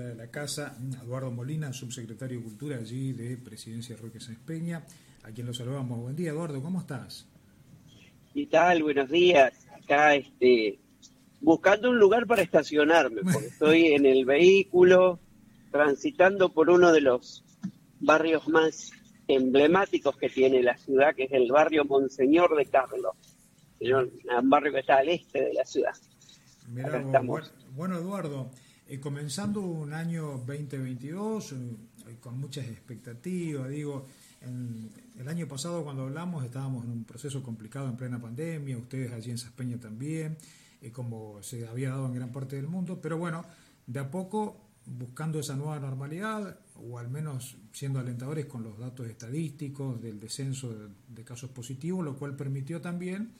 de la casa, Eduardo Molina, subsecretario de Cultura allí de Presidencia Roque Sáenz Peña, a quien lo saludamos. Buen día, Eduardo, ¿cómo estás? ¿Qué tal? Buenos días. Acá, este, buscando un lugar para estacionarme, porque estoy en el vehículo, transitando por uno de los barrios más emblemáticos que tiene la ciudad, que es el barrio Monseñor de Carlos, un barrio que está al este de la ciudad. Mirá, bueno, Eduardo, eh, comenzando un año 2022 eh, con muchas expectativas, digo, en, el año pasado cuando hablamos estábamos en un proceso complicado en plena pandemia, ustedes allí en Saspeña también, eh, como se había dado en gran parte del mundo, pero bueno, de a poco buscando esa nueva normalidad, o al menos siendo alentadores con los datos estadísticos del descenso de casos positivos, lo cual permitió también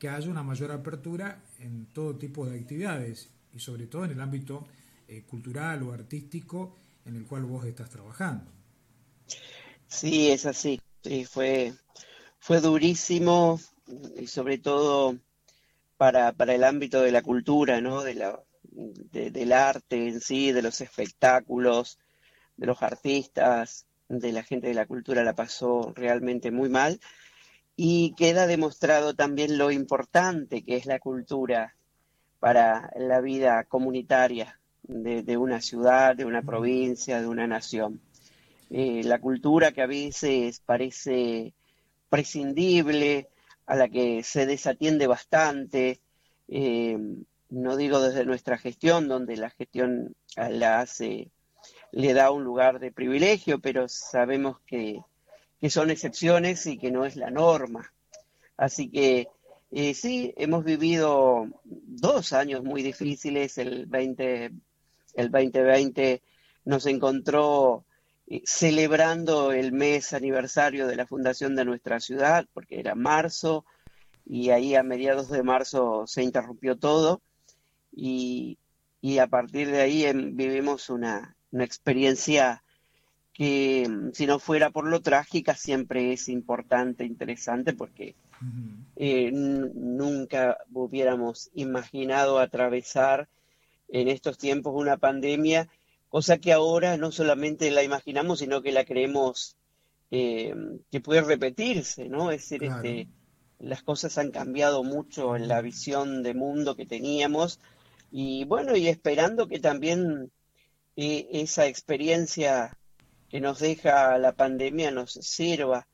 que haya una mayor apertura en todo tipo de actividades y sobre todo en el ámbito eh, cultural o artístico en el cual vos estás trabajando. Sí, es así. Sí, fue, fue durísimo y sobre todo para, para el ámbito de la cultura, ¿no? De la, del arte en sí, de los espectáculos, de los artistas, de la gente de la cultura la pasó realmente muy mal y queda demostrado también lo importante que es la cultura para la vida comunitaria de, una ciudad, de una provincia, de una nación. Eh, la cultura que a veces parece prescindible, a la que se desatiende bastante, eh, no digo desde nuestra gestión, donde la gestión la hace, le da un lugar de privilegio, pero sabemos que que son excepciones y que no es la norma. Así que eh, sí, hemos vivido dos años muy difíciles. El, 20, el 2020 nos encontró eh, celebrando el mes aniversario de la fundación de nuestra ciudad, porque era marzo, y ahí a mediados de marzo se interrumpió todo. Y, a partir de ahí em, vivimos una, una experiencia que mm, si no fuera por lo trágica siempre es importante, interesante, porque eh, nunca hubiéramos imaginado atravesar en estos tiempos una pandemia, cosa que ahora no solamente la imaginamos, sino que la creemos eh, que puede repetirse, ¿no? Es decir, este, las cosas han cambiado mucho en la visión de mundo que teníamos y bueno, y esperando que también eh, esa experiencia que nos deja la pandemia nos sirva.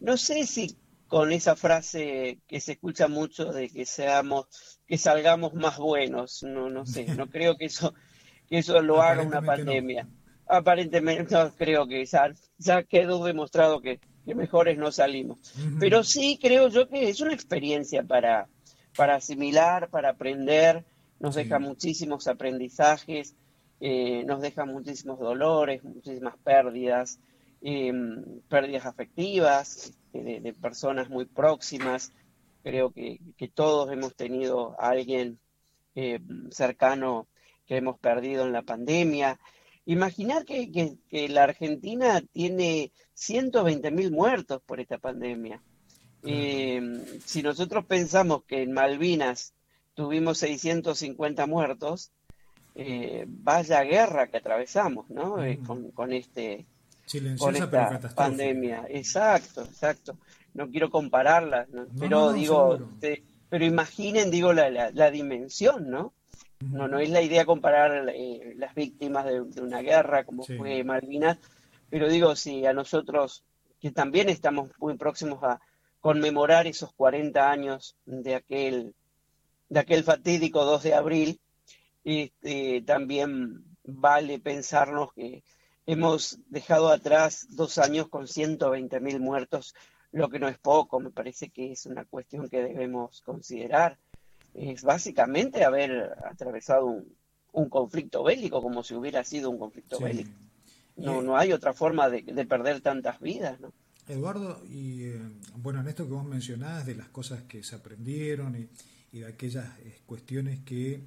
No sé si con esa frase que se escucha mucho de que seamos, que salgamos más buenos, no, no sé, no creo que eso, que eso lo haga una pandemia. Aparentemente no creo que ya, ya quedó demostrado que, mejores no salimos. Pero sí creo yo que es una experiencia para, para asimilar, para aprender, nos deja muchísimos aprendizajes eh, nos deja muchísimos dolores, muchísimas pérdidas, eh, pérdidas afectivas este, de, personas muy próximas. Creo que, todos hemos tenido a alguien eh, cercano que hemos perdido en la pandemia. Imaginar que, la Argentina tiene 120 mil muertos por esta pandemia. si nosotros pensamos que en Malvinas tuvimos 650 muertos, eh, vaya guerra que atravesamos, ¿no? Eh, con, este con esta pandemia. Exacto, exacto. No quiero compararlas, pero digo, pero imaginen, digo, la, la, dimensión, ¿no? No, no es la idea comparar eh, las víctimas de, una guerra como fue Malvinas, pero digo, si a nosotros, que también estamos muy próximos a conmemorar esos 40 años de aquel, de aquel fatídico 2 de abril, este, también vale pensarnos que hemos dejado atrás dos años con 120 mil muertos, lo que no es poco, me parece que es una cuestión que debemos considerar. Es básicamente haber atravesado un, conflicto bélico como si hubiera sido un conflicto bélico. No, no hay otra forma de, perder tantas vidas, ¿no? Eduardo, y eh, bueno, en esto que vos mencionás de las cosas que se aprendieron y, y de aquellas eh, cuestiones que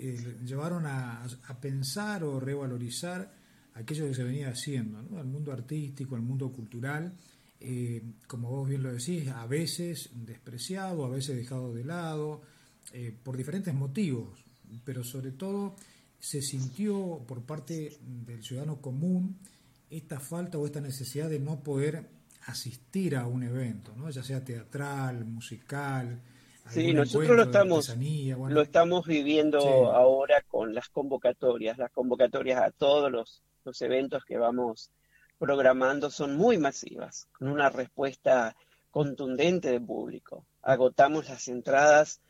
eh, llevaron a, pensar o revalorizar aquello que se venía haciendo, ¿no? el mundo artístico, el mundo cultural, eh, como vos bien lo decís, a veces despreciado, a veces dejado de lado, eh, por diferentes motivos, pero sobre todo se sintió por parte del ciudadano común esta falta o esta necesidad de no poder asistir a un evento, ¿no? ya sea teatral, musical. Sí, nosotros lo estamos, lo estamos viviendo ahora con las convocatorias. Las convocatorias a todos los, los eventos que vamos programando son muy masivas, con una respuesta contundente del público. Agotamos las entradas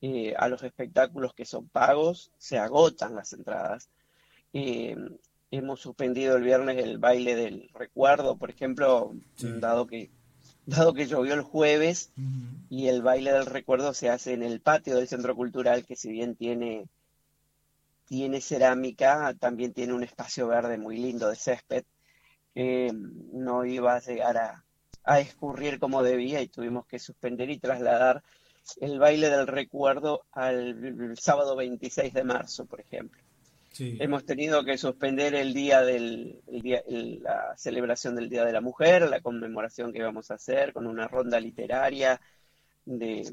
eh, a los espectáculos que son pagos, se agotan las entradas. Eh, hemos suspendido el viernes el baile del recuerdo, por ejemplo, dado que dado que llovió el jueves y el baile del recuerdo se hace en el patio del centro cultural, que si bien tiene tiene cerámica, también tiene un espacio verde muy lindo de césped que no iba a llegar a, a escurrir como debía y tuvimos que suspender y trasladar el baile del recuerdo al sábado 26 de marzo, por ejemplo. Hemos tenido que suspender el día del día, la celebración del Día de la Mujer, la conmemoración que vamos a hacer con una ronda literaria de,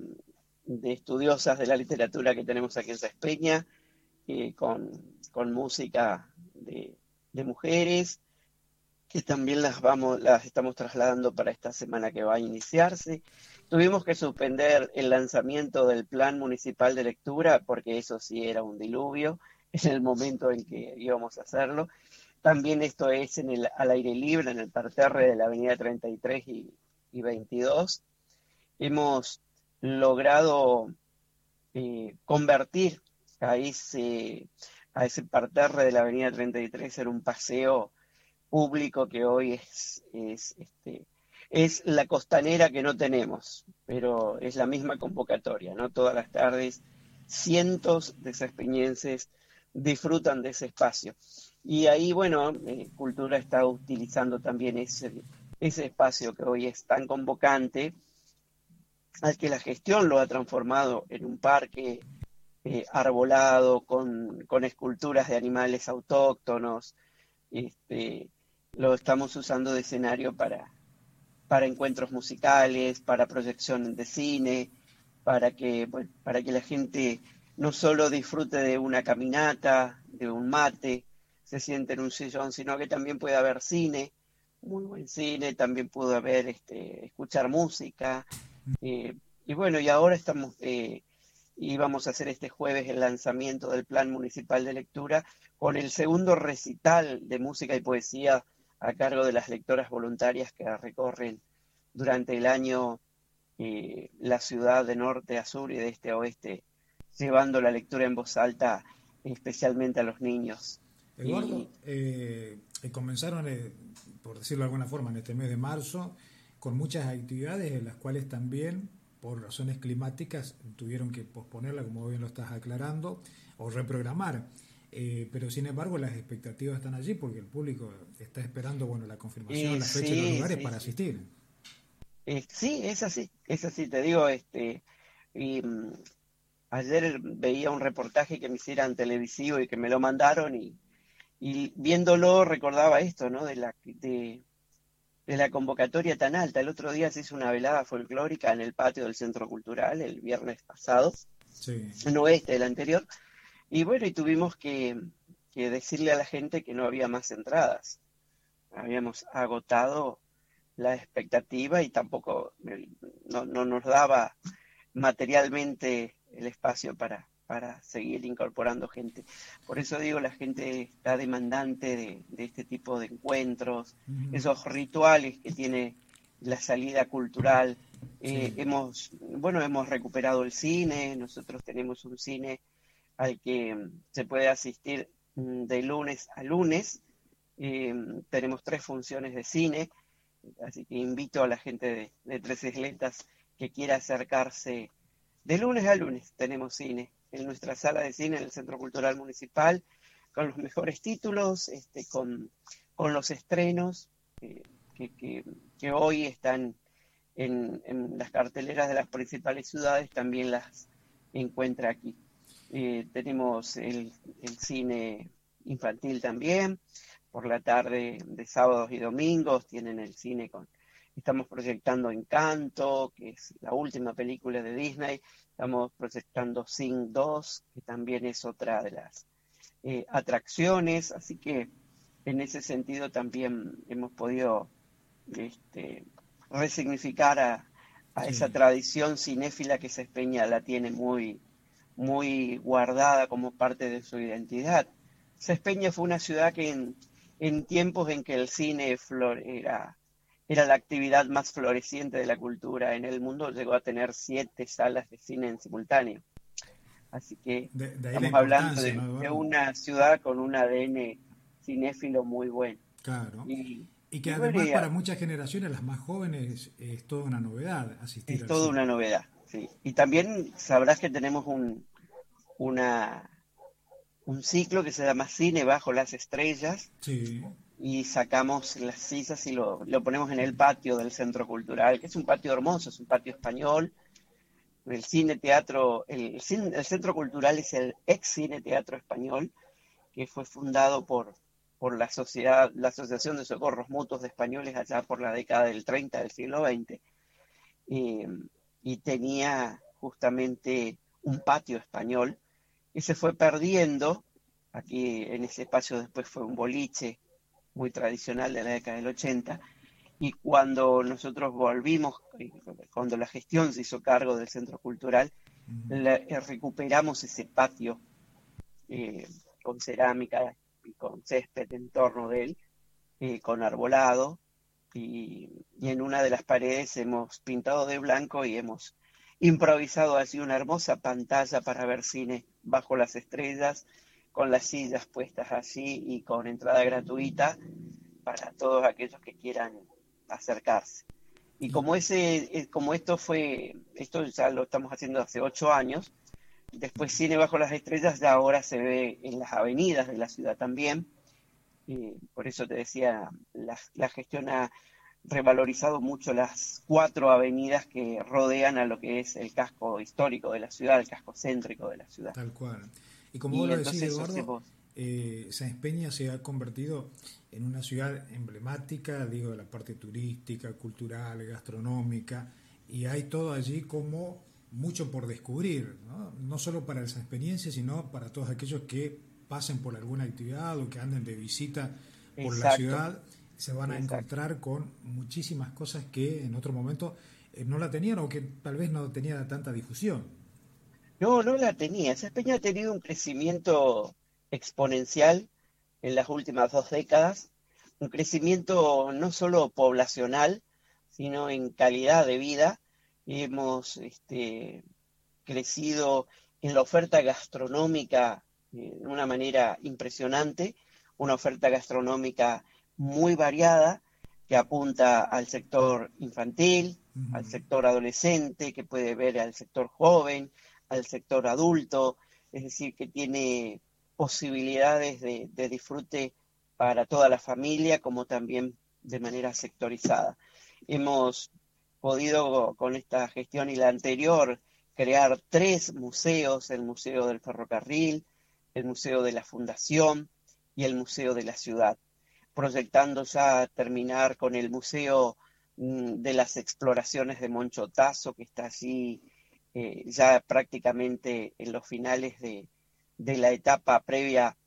estudiosas de la literatura que tenemos aquí en Sespeña, eh, con, música de, de, mujeres, que también las vamos, las estamos trasladando para esta semana que va a iniciarse. Tuvimos que suspender el lanzamiento del Plan Municipal de Lectura porque eso sí era un diluvio en el momento en que íbamos a hacerlo. También esto es en el, al aire libre, en el parterre de la Avenida 33 y, 22. Hemos logrado eh, convertir a ese, parterre de la Avenida 33 en un paseo público que hoy es, es este, es la costanera que no tenemos, pero es la misma convocatoria, ¿no? Todas las tardes cientos de sespeñenses disfrutan de ese espacio. Y ahí, bueno, eh, Cultura está utilizando también ese, ese espacio que hoy es tan convocante, al que la gestión lo ha transformado en un parque eh, arbolado con, con, esculturas de animales autóctonos. Este, lo estamos usando de escenario para, para encuentros musicales, para proyección de cine, para que, para que la gente no solo disfrute de una caminata, de un mate, se siente en un sillón, sino que también puede haber cine, muy buen cine, también puede haber, este, escuchar música. Eh, y bueno, y ahora estamos, eh, y vamos a hacer este jueves el lanzamiento del Plan Municipal de Lectura con el segundo recital de música y poesía a cargo de las lectoras voluntarias que recorren durante el año eh, la ciudad de norte a sur y de este a oeste, llevando la lectura en voz alta especialmente a los niños. Eduardo, eh, comenzaron, eh, por decirlo de alguna forma, en este mes de marzo, con muchas actividades en las cuales también, por razones climáticas, tuvieron que posponerla, como bien lo estás aclarando, o reprogramar. Eh, pero sin embargo las expectativas están allí porque el público está esperando bueno la confirmación, la fecha y los lugares para asistir. Eh, sí, es así, es así, te digo, este, y, mm, ayer veía un reportaje que me hicieran televisivo y que me lo mandaron y, y viéndolo recordaba esto, ¿no? De la, de, de la convocatoria tan alta. El otro día se hizo una velada folclórica en el patio del Centro Cultural el viernes pasado, sí. no este, el anterior, y bueno, y tuvimos que, decirle a la gente que no había más entradas. Habíamos agotado la expectativa y tampoco no, nos daba materialmente el espacio para, para seguir incorporando gente. Por eso digo, la gente está demandante de, este tipo de encuentros, esos rituales que tiene la salida cultural. Eh, hemos, bueno, hemos recuperado el cine, nosotros tenemos un cine al que mm, se puede asistir mm, de lunes a lunes. Mm, tenemos tres funciones de cine, así que invito a la gente de, Tres Isletas que quiera acercarse. De lunes a lunes tenemos cine en nuestra sala de cine en el Centro Cultural Municipal, con los mejores títulos, este, con, los estrenos eh, que, hoy están en, las carteleras de las principales ciudades, también las encuentra aquí. Eh, tenemos el, cine infantil también, por la tarde de sábados y domingos tienen el cine con... Estamos proyectando Encanto, que es la última película de Disney. Estamos proyectando Sing 2, que también es otra de las eh, atracciones, así que en ese sentido también hemos podido este, resignificar a, esa tradición cinéfila que Cespeña la tiene muy, muy guardada como parte de su identidad. Cespeña fue una ciudad que en, en tiempos en que el cine era, era la actividad más floreciente de la cultura en el mundo, llegó a tener siete salas de cine en simultáneo. Así que estamos hablando de, una ciudad con un ADN cinéfilo muy bueno. Claro. Y, que además para muchas generaciones, las más jóvenes, es toda una novedad asistir. Es toda una novedad, sí. Y también sabrás que tenemos un, una, un ciclo que se llama Cine bajo las estrellas. Sí. Y sacamos las sillas y lo, lo ponemos en el patio del Centro Cultural, que es un patio hermoso, es un patio español el cine teatro, el, el, Centro Cultural es el ex cine teatro español, que fue fundado por, por la sociedad, la Asociación de Socorros Mutuos de Españoles allá por la década del 30 del siglo XX. Y tenía justamente un patio español que se fue perdiendo. Aquí en ese espacio después fue un boliche muy tradicional de la década del 80 y cuando nosotros volvimos, cuando la gestión se hizo cargo del centro cultural, eh, recuperamos ese patio eh, con cerámica y con césped en torno de él, eh, con arbolado, y, en una de las paredes hemos pintado de blanco y hemos improvisado así una hermosa pantalla para ver cine bajo las estrellas, con las sillas puestas así y con entrada gratuita para todos aquellos que quieran acercarse. Y como ese, eh, como esto fue, esto ya lo estamos haciendo hace ocho años, después Cine Bajo las Estrellas ya ahora se ve en las avenidas de la ciudad también. por eso te decía, la, la, gestión ha revalorizado mucho las cuatro avenidas que rodean a lo que es el casco histórico de la ciudad, el casco céntrico de la ciudad. Tal cual. Y como vos lo decís, Eduardo, eh, Sáenz Peña se ha convertido en una ciudad emblemática, digo, de la parte turística, cultural, gastronómica, y hay todo allí como mucho por descubrir, no, no solo para esa experiencia, sino para todos aquellos que pasen por alguna actividad o que anden de visita por la ciudad, se van a encontrar con muchísimas cosas que en otro momento eh, no la tenían o que tal vez no tenía tanta difusión. No, no la tenía. Esa Peña ha tenido un crecimiento exponencial en las últimas dos décadas, un crecimiento no solo poblacional, sino en calidad de vida. Hemos este, crecido en la oferta gastronómica eh, de una manera impresionante, una oferta gastronómica muy variada que apunta al sector infantil, al sector adolescente, que puede ver al sector joven, al sector adulto, es decir, que tiene posibilidades de, disfrute para toda la familia, como también de manera sectorizada. Hemos podido con esta gestión y la anterior crear tres museos, el Museo del Ferrocarril, el Museo de la Fundación y el Museo de la Ciudad, proyectando ya terminar con el Museo mm, de las Exploraciones de Monchotazo, que está así eh, ya prácticamente en los finales de, de la etapa previa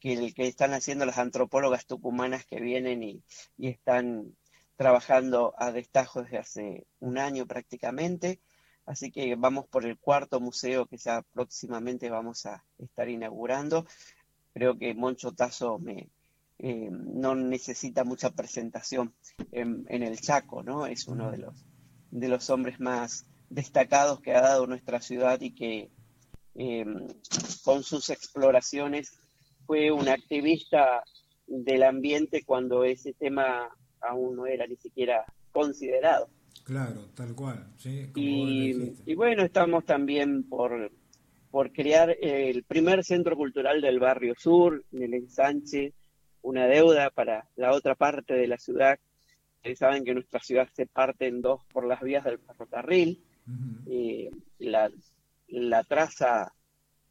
que, que, están haciendo las antropólogas tucumanas que vienen y, están trabajando a destajo desde hace un año prácticamente. Así que vamos por el cuarto museo que ya próximamente vamos a estar inaugurando. Creo que Moncho Tazo me, eh, no necesita mucha presentación en, en, el Chaco, ¿no? Es uno de los, de los hombres más destacados que ha dado nuestra ciudad y que Em, con sus exploraciones. Fue un activista del ambiente cuando ese tema aún no era ni siquiera considerado. Claro, tal cual. y, bueno, estamos también por, por crear el primer centro cultural del barrio sur, en el ensanche, una deuda para la otra parte de la ciudad. Ustedes saben que nuestra ciudad se parte en dos por las vías del ferrocarril. Eh, la traza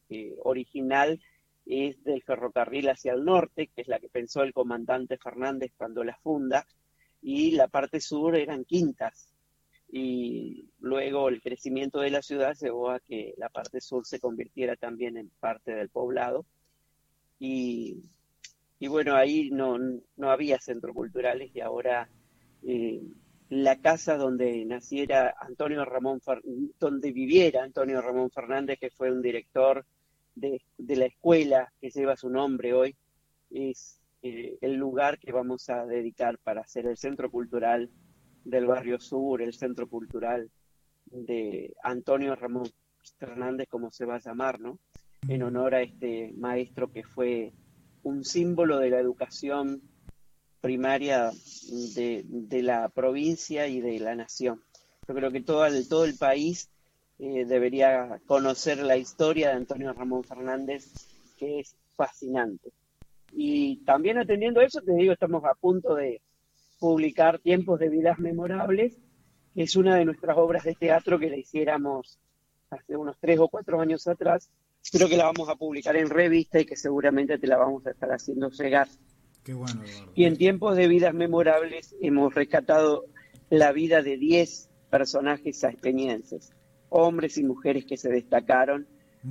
eh, original es del ferrocarril hacia el norte, que es la que pensó el comandante Fernández cuando la funda, y la parte sur eran quintas. Y luego el crecimiento de la ciudad llevó a que la parte sur se convirtiera también en parte del poblado y, bueno, ahí no, no había centros culturales y ahora eh, la casa donde naciera Antonio Ramón, donde viviera Antonio Ramón Fernández, que fue un director de, la escuela que lleva su nombre hoy, es eh, el lugar que vamos a dedicar para hacer el centro cultural del barrio sur, el centro cultural de Antonio Ramón Fernández, como se va a llamar, ¿no? En honor a este maestro que fue un símbolo de la educación primaria de, la provincia y de la nación. Yo creo que todo el, todo el país eh, debería conocer la historia de Antonio Ramón Fernández, que es fascinante. Y también atendiendo eso, te digo, estamos a punto de publicar Tiempos de Vidas Memorables, que es una de nuestras obras de teatro que la hiciéramos hace unos tres o cuatro años atrás. Creo que la vamos a publicar en revista y que seguramente te la vamos a estar haciendo llegar y en tiempos de vidas memorables hemos rescatado la vida de 10 personajes experiencias, hombres y mujeres que se destacaron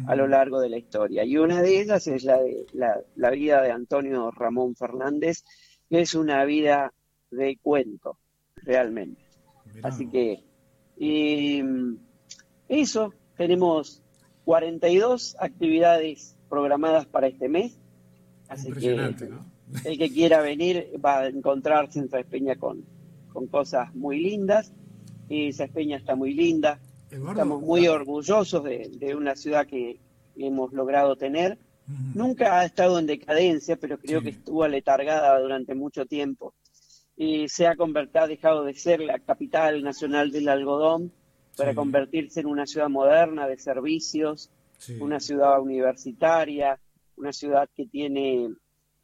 a lo largo de la historia. Y una de ellas es la, de, la, vida de Antonio Ramón Fernández, que es una vida de cuento, realmente. Así que, y, eso, tenemos 42 actividades programadas para este mes. Así que, ¿no? El que quiera venir va a encontrarse en Peña con, con cosas muy lindas. Y Peña está muy linda. Estamos muy orgullosos de, una ciudad que hemos logrado tener. Nunca ha estado en decadencia, pero creo que estuvo aletargada durante mucho tiempo. Y se ha convertido, ha dejado de ser la capital nacional del algodón para convertirse en una ciudad moderna de servicios, una ciudad universitaria, una ciudad que tiene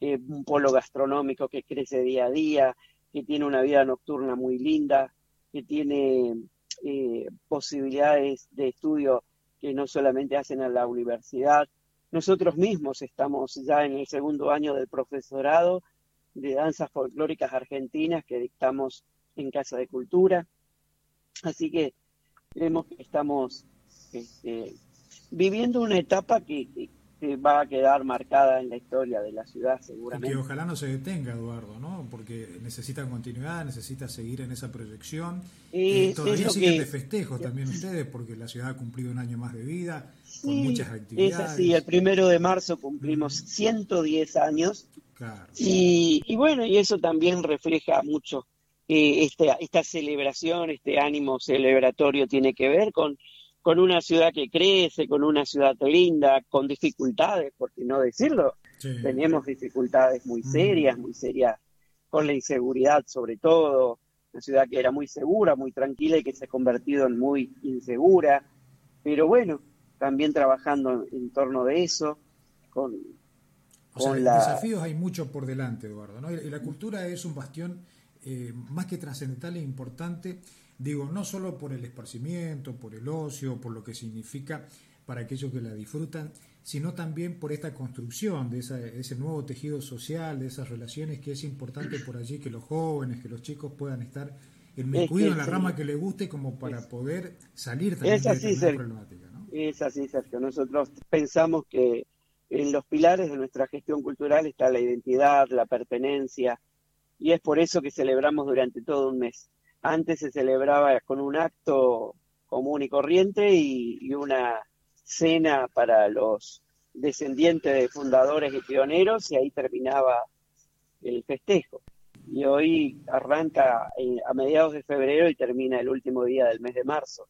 eh, un polo gastronómico que crece día a día, que tiene una vida nocturna muy linda, que tiene eh, posibilidades de estudio que no solamente hacen a la universidad. Nosotros mismos estamos ya en el segundo año del profesorado de danzas folclóricas argentinas que dictamos en Casa de Cultura. Así que creemos que estamos este, viviendo una etapa que, que va a quedar marcada en la historia de la ciudad seguramente. que ojalá no se detenga, Eduardo, ¿no? Porque necesita continuidad, necesita seguir en esa proyección. Eh, todavía siguen de festejos también ustedes, porque la ciudad ha cumplido un año más de vida, con muchas actividades. Es así, el primero de marzo cumplimos 110 años. Y, y, bueno, y eso también refleja mucho eh, esta, esta celebración, este ánimo celebratorio tiene que ver con con una ciudad que crece, con una ciudad linda, con dificultades, por qué no decirlo. Tenemos dificultades muy serias, muy serias con la inseguridad sobre todo, una ciudad que era muy segura, muy tranquila y que se ha convertido en muy insegura, pero bueno, también trabajando en torno de eso, con, o desafíos hay mucho por delante, Eduardo, ¿no? y la cultura es un bastión eh, más que trascendental e importante Digo, no solo por el esparcimiento, por el ocio, por lo que significa para aquellos que la disfrutan, sino también por esta construcción de ese nuevo tejido social, de esas relaciones que es importante por allí que los jóvenes, que los chicos puedan estar inmiscuidos en la rama que les guste como para poder salir también de esta problemática. ¿no? Es así, Sergio. Nosotros pensamos que en los pilares de nuestra gestión cultural está la identidad, la pertenencia, y es por eso que celebramos durante todo un mes. Antes se celebraba con un acto común y corriente y, una cena para los descendientes de fundadores y pioneros y ahí terminaba el festejo. Y hoy arranca eh, a mediados de febrero y termina el último día del mes de marzo.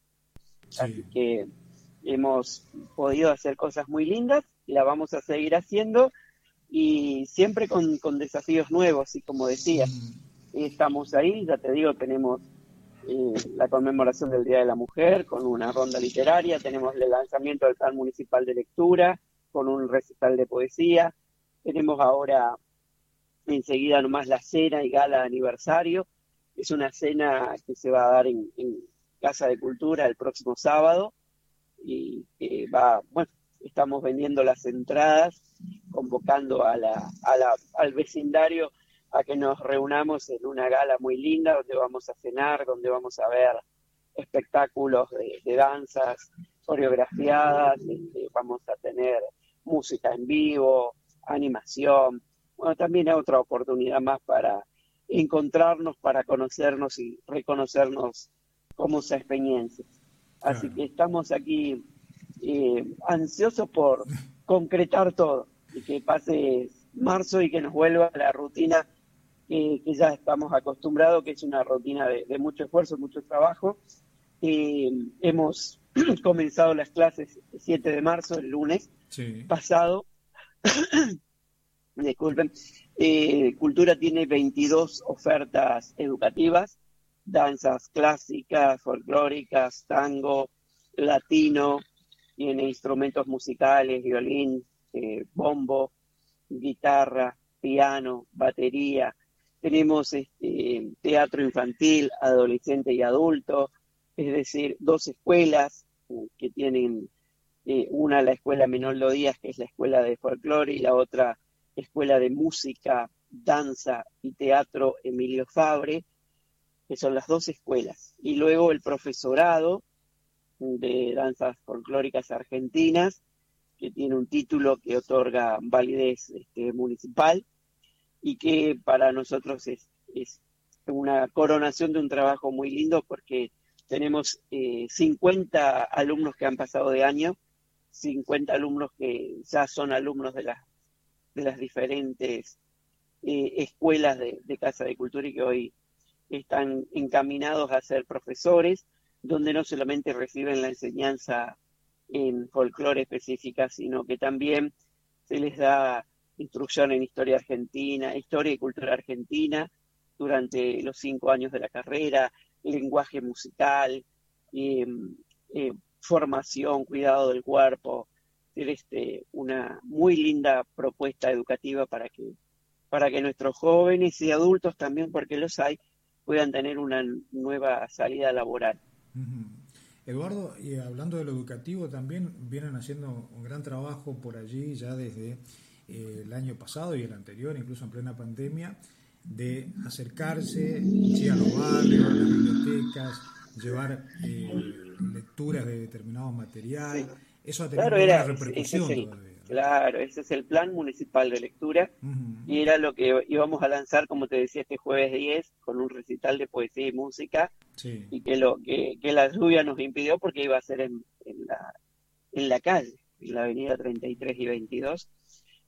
Así que hemos podido hacer cosas muy lindas y la vamos a seguir haciendo y siempre con, desafíos nuevos y como decía, estamos ahí, ya te digo, tenemos eh, la conmemoración del Día de la Mujer con una ronda literaria, tenemos el lanzamiento del plan municipal de lectura con un recital de poesía, tenemos ahora enseguida nomás la cena y gala de aniversario, es una cena que se va a dar en, Casa de Cultura el próximo sábado y va, bueno, estamos vendiendo las entradas, convocando a a la, al vecindario a que nos reunamos en una gala muy linda donde vamos a cenar, donde vamos a ver espectáculos de, danzas coreografiadas, este, vamos a tener música en vivo, animación. Bueno, también es otra oportunidad más para encontrarnos, para conocernos y reconocernos como experiencias. Así que estamos aquí eh, ansiosos por concretar todo y que pase marzo y que nos vuelva a la rutina que, ya estamos acostumbrados, que es una rutina de, mucho esfuerzo, mucho trabajo. Eh, hemos comenzado las clases el 7 de marzo, el lunes pasado. Disculpen. Eh, Cultura tiene 22 ofertas educativas, danzas clásicas, folclóricas, tango, latino, tiene instrumentos musicales, violín, eh, bombo, guitarra, piano, batería. Tenemos este, teatro infantil, adolescente y adulto, es decir, dos escuelas eh, que tienen eh, una la escuela Menoldo Díaz, que es la escuela de folclore, y la otra escuela de música, danza y teatro Emilio Fabre, que son las dos escuelas. Y luego el profesorado de danzas folclóricas argentinas, que tiene un título que otorga validez este, municipal y que para nosotros es, una coronación de un trabajo muy lindo porque tenemos 50 eh, alumnos que han pasado de año, 50 alumnos que ya son alumnos de, las de las diferentes eh, escuelas de, de, Casa de Cultura y que hoy están encaminados a ser profesores, donde no solamente reciben la enseñanza en folclore específica, sino que también se les da instrucción en historia argentina, historia y cultura argentina durante los cinco años de la carrera, lenguaje musical, em, eh, formación, cuidado del cuerpo, este, una muy linda propuesta educativa para que nuestros jóvenes y adultos también, porque los hay, puedan tener una nueva salida laboral. Eduardo, y hablando de lo educativo, también vienen haciendo un gran trabajo por allí ya desde eh, el año pasado y el anterior, incluso en plena pandemia, de acercarse a los barrios, a las bibliotecas, llevar eh, lecturas de determinado material. Eso ha tenido una repercusión. Claro, ese es el plan municipal de lectura y era lo que íbamos a lanzar, como te decía, este jueves 10 con un recital de poesía y música y que, lo, que, la lluvia nos impidió porque iba a ser en, la, en la calle, en la avenida 33 y 22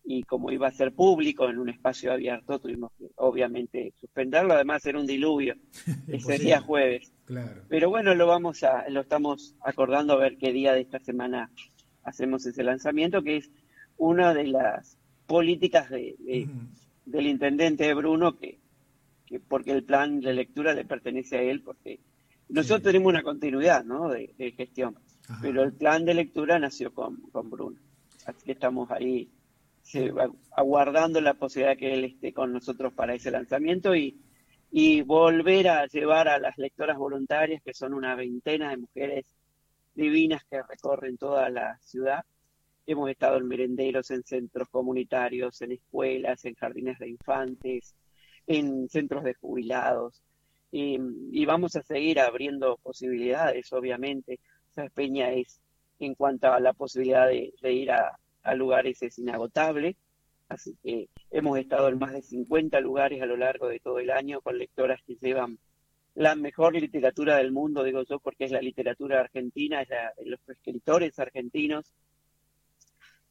y como iba a ser público en un espacio abierto, tuvimos que obviamente suspenderlo, además era un diluvio ese día jueves. Pero bueno, lo vamos a, lo estamos acordando a ver qué día de esta semana hacemos ese lanzamiento, que es una de las políticas de, del intendente Bruno, que, que, porque el plan de lectura le pertenece a él, porque nosotros tenemos una continuidad ¿no? de, gestión, pero el plan de lectura nació con, con Bruno. Así que estamos ahí aguardando la posibilidad que él esté con nosotros para ese lanzamiento y, volver a llevar a las lectoras voluntarias, que son una veintena de mujeres divinas que recorren toda la ciudad, Hemos estado en merenderos, en centros comunitarios, en escuelas, en jardines de infantes, en centros de jubilados. Y, vamos a seguir abriendo posibilidades, obviamente. Esa peña es, en cuanto a la posibilidad de, ir a, lugares, es inagotable. Así que hemos estado en más de 50 lugares a lo largo de todo el año con lectoras que llevan la mejor literatura del mundo, digo yo, porque es la literatura argentina, es la, los escritores argentinos,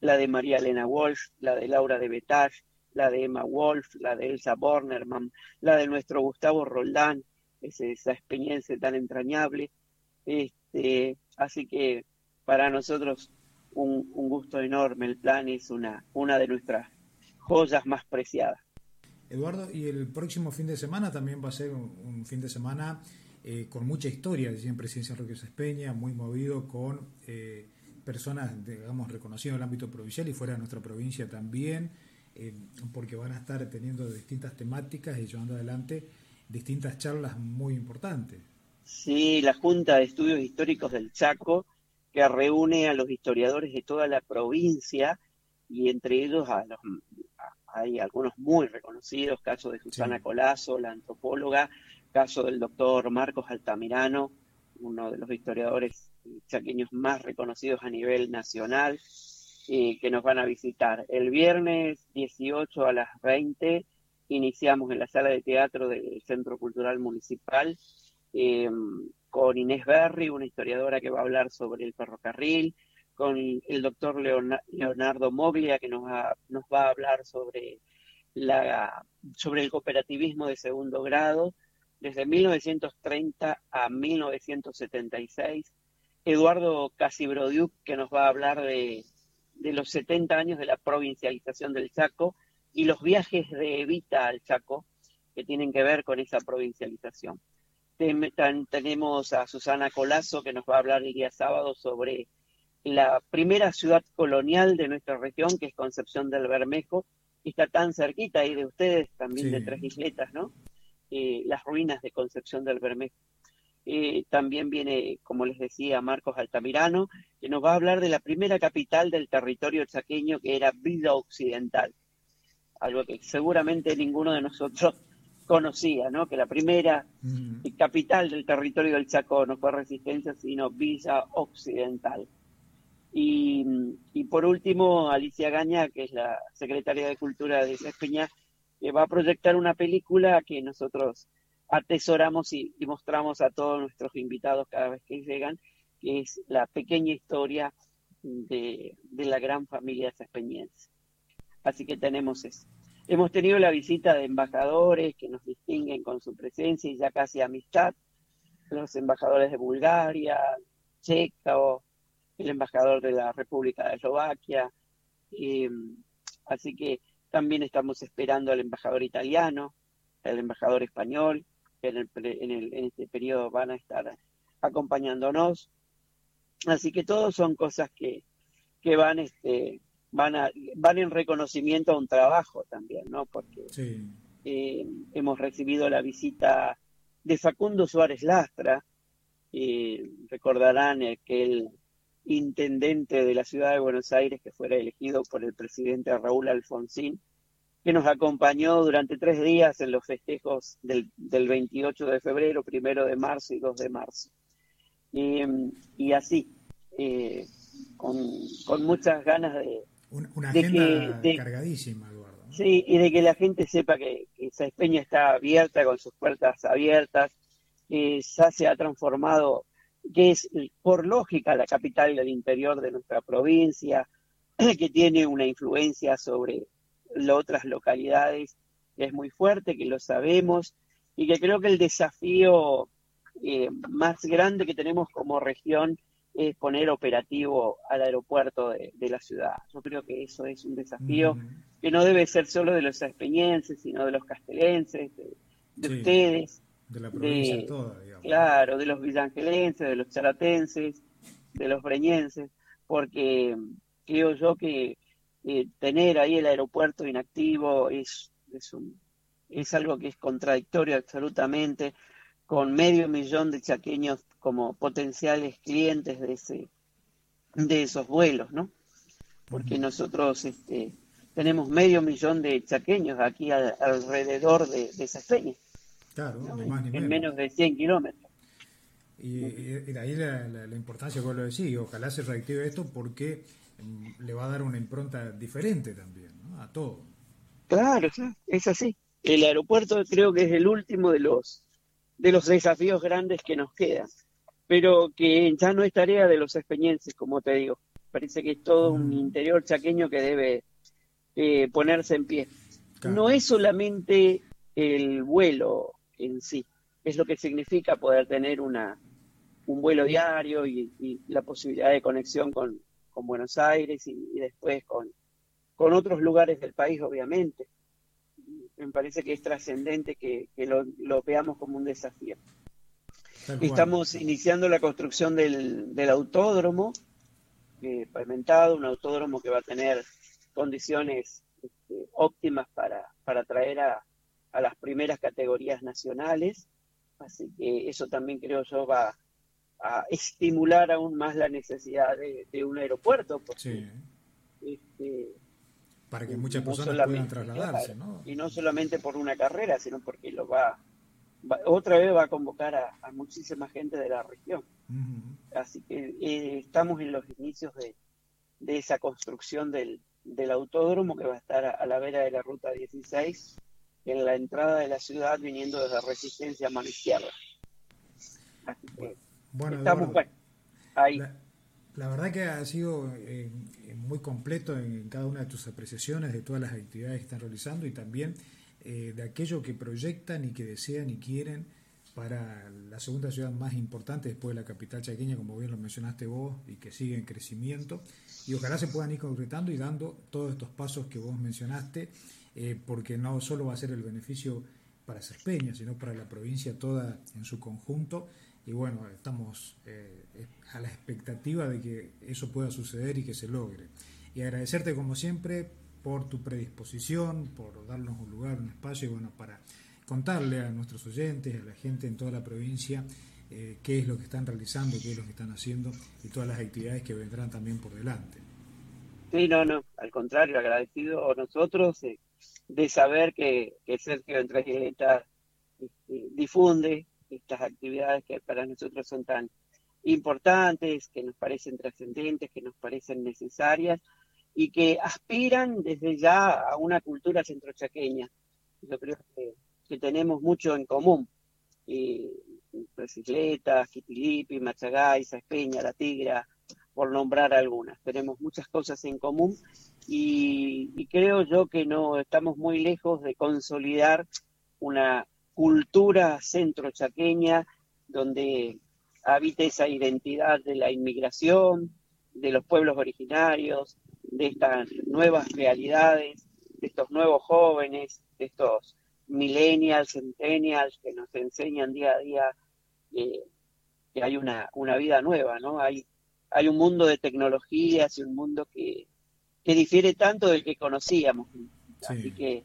la de María Elena Walsh, la de Laura de Betage, la de Emma Wolf, la de Elsa Bornerman, la de nuestro Gustavo Roldán, es esa experiencia tan entrañable. Este, así que para nosotros un, gusto enorme, el plan es una, una de nuestras joyas más preciadas. Eduardo, y el próximo fin de semana también va a ser un, fin de semana eh, con mucha historia, decía en Presidencia Roque Espeña, muy movido con eh, personas, digamos, reconocidas en el ámbito provincial y fuera de nuestra provincia también, eh, porque van a estar teniendo distintas temáticas y llevando adelante distintas charlas muy importantes. Sí, la Junta de Estudios Históricos del Chaco, que reúne a los historiadores de toda la provincia y entre ellos a los, hay algunos muy reconocidos, caso de Susana Colazo, la antropóloga, caso del doctor Marcos Altamirano, uno de los historiadores chaqueños más reconocidos a nivel nacional. eh, que nos van a visitar. El viernes 18 a las 20 iniciamos en la sala de teatro del Centro Cultural Municipal em, con Inés Berry, una historiadora que va a hablar sobre el ferrocarril, con el doctor Leonardo Moglia, que nos va, nos va a hablar sobre, el cooperativismo de segundo grado, desde 1930 a 1976. Eduardo Casibrodiuk, que nos va a hablar de, de los 70 años de la provincialización del Chaco y los viajes de Evita al Chaco, que tienen que ver con esa provincialización. Tenemos a Susana Colazo, que nos va a hablar el día sábado sobre la primera ciudad colonial de nuestra región, que es Concepción del Bermejo, y está tan cerquita ahí de ustedes, también de Tres Isletas, ¿no? Eh, las ruinas de Concepción del Bermejo. Eh, también viene, como les decía, Marcos Altamirano, que nos va a hablar de la primera capital del territorio chaqueño, que era Vida Occidental. Algo que seguramente ninguno de nosotros conocía, ¿no? Que la primera capital del territorio del Chaco no fue Resistencia, sino Villa Occidental. Y, por último, Alicia Gaña, que es la secretaria de Cultura de Espeña, que va a proyectar una película que nosotros atesoramos y, mostramos a todos nuestros invitados cada vez que llegan, que es la pequeña historia de, la gran familia espeñense. Así que tenemos eso. Hemos tenido la visita de embajadores que nos distinguen con su presencia y ya casi amistad, los embajadores de Bulgaria, Checa o el embajador de la República de Eslovaquia. así que también estamos esperando al embajador italiano, el embajador español, que en, en, este periodo van a estar acompañándonos. Así que todos son cosas que, que van, este, van, a, van en reconocimiento a un trabajo también, ¿no? Porque eh, hemos recibido la visita de Facundo Suárez Lastra, eh, recordarán que el intendente de la ciudad de Buenos Aires que fuera elegido por el presidente Raúl Alfonsín, que nos acompañó durante tres días en los festejos del, del 28 de febrero, primero de marzo y 2 de marzo. Y, así, eh, con, muchas ganas de... Una agenda cargadísima, Eduardo. Sí, y de que la gente sepa que, que esa Espeña está abierta, con sus puertas abiertas, que ya se ha transformado que es por lógica la capital del interior de nuestra provincia, que tiene una influencia sobre las otras localidades que es muy fuerte, que lo sabemos, y que creo que el desafío eh, más grande que tenemos como región es poner operativo al aeropuerto de, la ciudad. Yo creo que eso es un desafío que no debe ser solo de los espeñenses, sino de los castelenses, de, ustedes, de la provincia toda, digamos. Claro, de los villangelenses, de los charatenses, de los breñenses, porque creo yo que eh, tener ahí el aeropuerto inactivo es, es, un, es algo que es contradictorio absolutamente con medio millón de chaqueños como potenciales clientes de ese de esos vuelos, ¿no? Porque nosotros este, tenemos medio millón de chaqueños aquí alrededor de, de esas peñas. Claro, en menos de 100 kilómetros. Y, de ahí la, importancia, como lo decís, ojalá se reactive esto porque mm, le va a dar una impronta diferente también a todo. Claro, es así. El aeropuerto creo que es el último de los, de los desafíos grandes que nos quedan, pero que ya no es tarea de los espeñenses, como te digo. Parece que es todo un mm. interior chaqueño que debe eh, ponerse en pie. No es solamente el vuelo en sí. Es lo que significa poder tener una, un vuelo diario y, la posibilidad de conexión con, Buenos Aires y, después con, con, otros lugares del país, obviamente. Me parece que es trascendente que, lo, veamos como un desafío. Estamos iniciando la construcción del, del autódromo eh, pavimentado, un autódromo que va a tener condiciones este, óptimas para, para traer a, a las primeras categorías nacionales, así que eso también creo yo va a estimular aún más la necesidad de, un aeropuerto. Porque, este, para que muchas personas puedan trasladarse, ¿no? Y no solamente por una carrera, sino porque lo va, otra vez va a convocar a, muchísima gente de la región. Así que eh, estamos en los inicios de, de esa construcción del, del autódromo que va a estar a, la vera de la ruta 16 en la entrada de la ciudad viniendo desde Resistencia a mano izquierda. Así que bueno, estamos ahí. La, verdad que ha sido eh, muy completo en cada una de tus apreciaciones de todas las actividades que están realizando y también eh, de aquello que proyectan y que desean y quieren para la segunda ciudad más importante después de la capital chaqueña, como bien lo mencionaste vos, y que sigue en crecimiento. Y ojalá se puedan ir concretando y dando todos estos pasos que vos mencionaste, eh, porque no solo va a ser el beneficio para Cerpeña, sino para la provincia toda en su conjunto. Y bueno, estamos eh, a la expectativa de que eso pueda suceder y que se logre. Y agradecerte como siempre por tu predisposición, por darnos un lugar, un espacio, y bueno, para contarle a nuestros oyentes, a la gente en toda la provincia, eh, qué es lo que están realizando, qué es lo que están haciendo y todas las actividades que vendrán también por delante. Sí, no, no, al contrario, agradecido nosotros eh, de saber que, que Sergio Entre este, difunde estas actividades que para nosotros son tan importantes, que nos parecen trascendentes, que nos parecen necesarias y que aspiran desde ya a una cultura centrochaqueña. Yo creo que tenemos mucho en común. Y, Recicletas, Quitilipi, Machagay, Espeña, La Tigra, por nombrar algunas. Tenemos muchas cosas en común y, creo yo que no estamos muy lejos de consolidar una cultura centrochaqueña donde habite esa identidad de la inmigración, de los pueblos originarios, de estas nuevas realidades, de estos nuevos jóvenes, de estos millennials, centennials, que nos enseñan día a día que hay una, una vida nueva, ¿no? Hay, hay un mundo de tecnologías y un mundo que, que difiere tanto del que conocíamos. Así que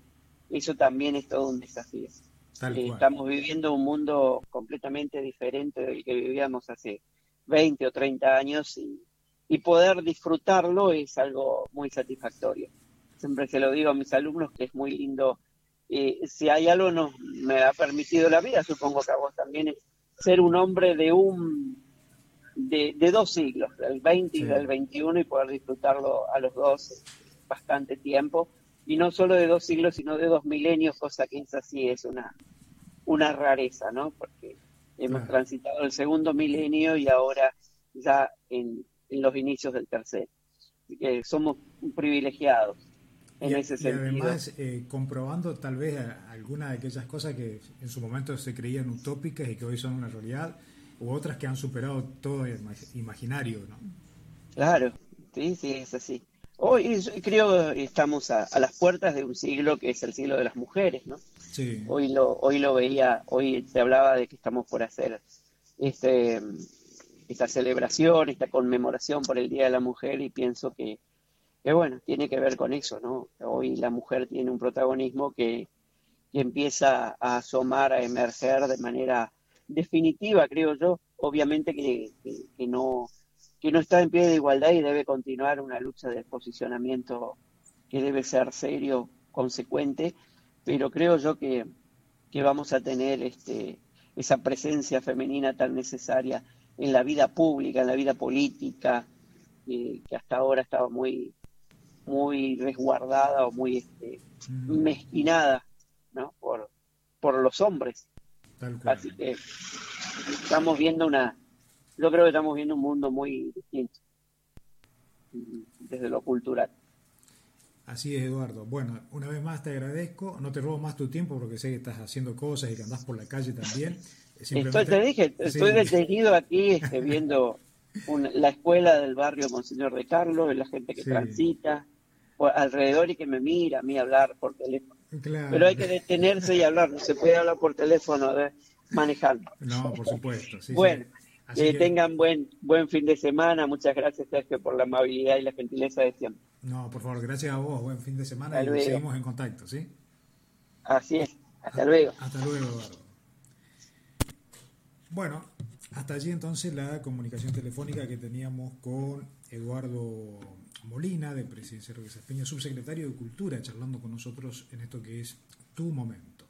eso también es todo un desafío. Eh, estamos viviendo un mundo completamente diferente del que vivíamos hace 20 o 30 años y, y poder disfrutarlo es algo muy satisfactorio. Siempre se lo digo a mis alumnos que es muy lindo si hay algo no me ha permitido la vida, supongo que a vos también, es ser un hombre de un de, dos siglos, del 20 y del 21, y poder disfrutarlo a los dos bastante tiempo, y no solo de dos siglos, sino de dos milenios, cosa que es así, es una, una rareza, ¿no? Porque hemos transitado el segundo milenio y ahora ya en, en los inicios del tercero. Así que somos privilegiados y, además, eh, comprobando tal vez algunas de aquellas cosas que en su momento se creían utópicas y que hoy son una realidad, u otras que han superado todo imaginario, ¿no? Claro, sí, sí, es así. Hoy creo que estamos a, las puertas de un siglo que es el siglo de las mujeres, ¿no? Sí. Hoy lo, hoy lo veía, hoy se hablaba de que estamos por hacer este, esta celebración, esta conmemoración por el Día de la Mujer y pienso que que bueno, tiene que ver con eso, ¿no? Hoy la mujer tiene un protagonismo que, empieza a asomar, a emerger de manera definitiva, creo yo, obviamente que, no, que no está en pie de igualdad y debe continuar una lucha de posicionamiento que debe ser serio, consecuente, pero creo yo que, vamos a tener este, esa presencia femenina tan necesaria en la vida pública, en la vida política, que hasta ahora estaba muy, muy resguardada o muy este, mezquinada ¿no? por, por los hombres. Así que estamos viendo una, yo creo que estamos viendo un mundo muy distinto desde lo cultural. Así es, Eduardo. Bueno, una vez más te agradezco. No te robo más tu tiempo porque sé que estás haciendo cosas y que andás por la calle también. Estoy, te dije, estoy detenido aquí este, viendo la escuela del barrio Monseñor de Carlos, la gente que transita, alrededor y que me mira a mí hablar por teléfono. Pero hay que detenerse y hablar, no se puede hablar por teléfono manejando. No, por supuesto. bueno, que, tengan buen buen fin de semana. Muchas gracias, Sergio, por la amabilidad y la gentileza de siempre. No, por favor, gracias a vos. Buen fin de semana y seguimos en contacto, ¿sí? Así es. Hasta luego. Hasta luego, Eduardo. Bueno, hasta allí entonces la comunicación telefónica que teníamos con Eduardo Molina, de Presidencia de Peña, subsecretario de Cultura, charlando con nosotros en esto que es tu momento.